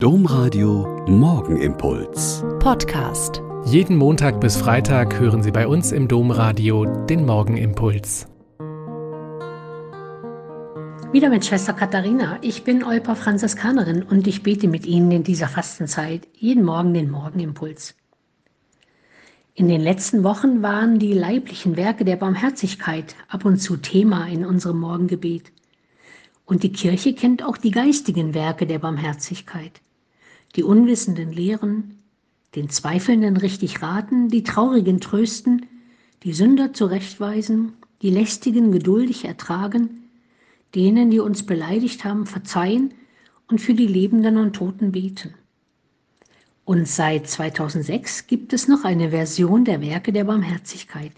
Domradio Morgenimpuls. Podcast. Jeden Montag bis Freitag hören Sie bei uns im Domradio den Morgenimpuls. Wieder mit Schwester Katharina. Ich bin Olpa Franziskanerin und ich bete mit Ihnen in dieser Fastenzeit jeden Morgen den Morgenimpuls. In den letzten Wochen waren die leiblichen Werke der Barmherzigkeit ab und zu Thema in unserem Morgengebet. Und die Kirche kennt auch die geistigen Werke der Barmherzigkeit die Unwissenden lehren, den Zweifelnden richtig raten, die Traurigen trösten, die Sünder zurechtweisen, die Lästigen geduldig ertragen, denen, die uns beleidigt haben, verzeihen und für die Lebenden und Toten beten. Und seit 2006 gibt es noch eine Version der Werke der Barmherzigkeit.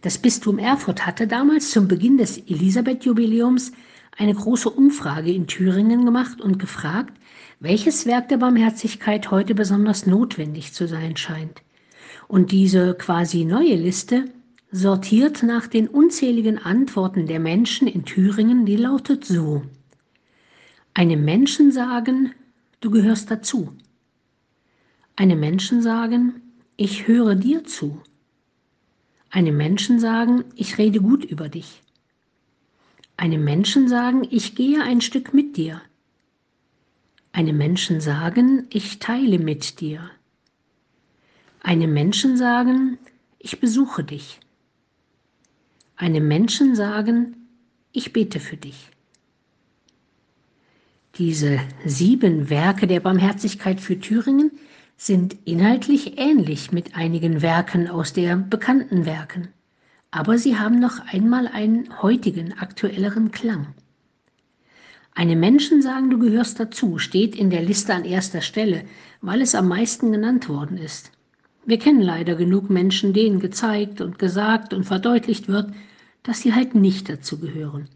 Das Bistum Erfurt hatte damals zum Beginn des Elisabeth-Jubiläums eine große Umfrage in Thüringen gemacht und gefragt, welches Werk der Barmherzigkeit heute besonders notwendig zu sein scheint. Und diese quasi neue Liste sortiert nach den unzähligen Antworten der Menschen in Thüringen, die lautet so. Einem Menschen sagen, du gehörst dazu. Einem Menschen sagen, ich höre dir zu. Einem Menschen sagen, ich rede gut über dich. Einem Menschen sagen, ich gehe ein Stück mit dir. Einem Menschen sagen, ich teile mit dir. Einem Menschen sagen, ich besuche dich. Einem Menschen sagen, ich bete für dich. Diese sieben Werke der Barmherzigkeit für Thüringen sind inhaltlich ähnlich mit einigen Werken aus der bekannten Werken, aber sie haben noch einmal einen heutigen, aktuelleren Klang. Einem Menschen sagen, du gehörst dazu, steht in der Liste an erster Stelle, weil es am meisten genannt worden ist. Wir kennen leider genug Menschen, denen gezeigt und gesagt und verdeutlicht wird, dass sie halt nicht dazu gehören.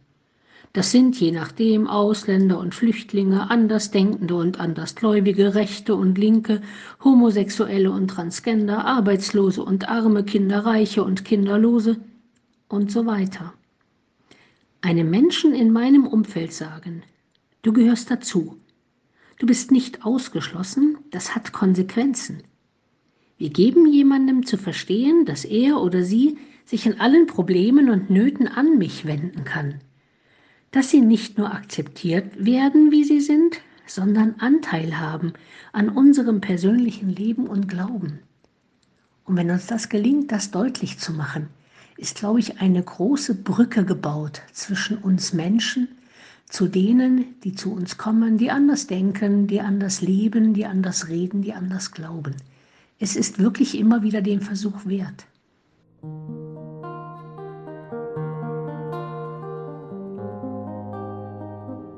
Das sind je nachdem Ausländer und Flüchtlinge, Andersdenkende und Andersgläubige, Rechte und Linke, Homosexuelle und Transgender, Arbeitslose und Arme, Kinderreiche und Kinderlose und so weiter. Einem Menschen in meinem Umfeld sagen, du gehörst dazu, du bist nicht ausgeschlossen, das hat Konsequenzen. Wir geben jemandem zu verstehen, dass er oder sie sich in allen Problemen und Nöten an mich wenden kann, dass sie nicht nur akzeptiert werden, wie sie sind, sondern Anteil haben an unserem persönlichen Leben und Glauben. Und wenn uns das gelingt, das deutlich zu machen, ist, glaube ich, eine große Brücke gebaut zwischen uns Menschen zu denen, die zu uns kommen, die anders denken, die anders leben, die anders reden, die anders glauben. Es ist wirklich immer wieder den Versuch wert.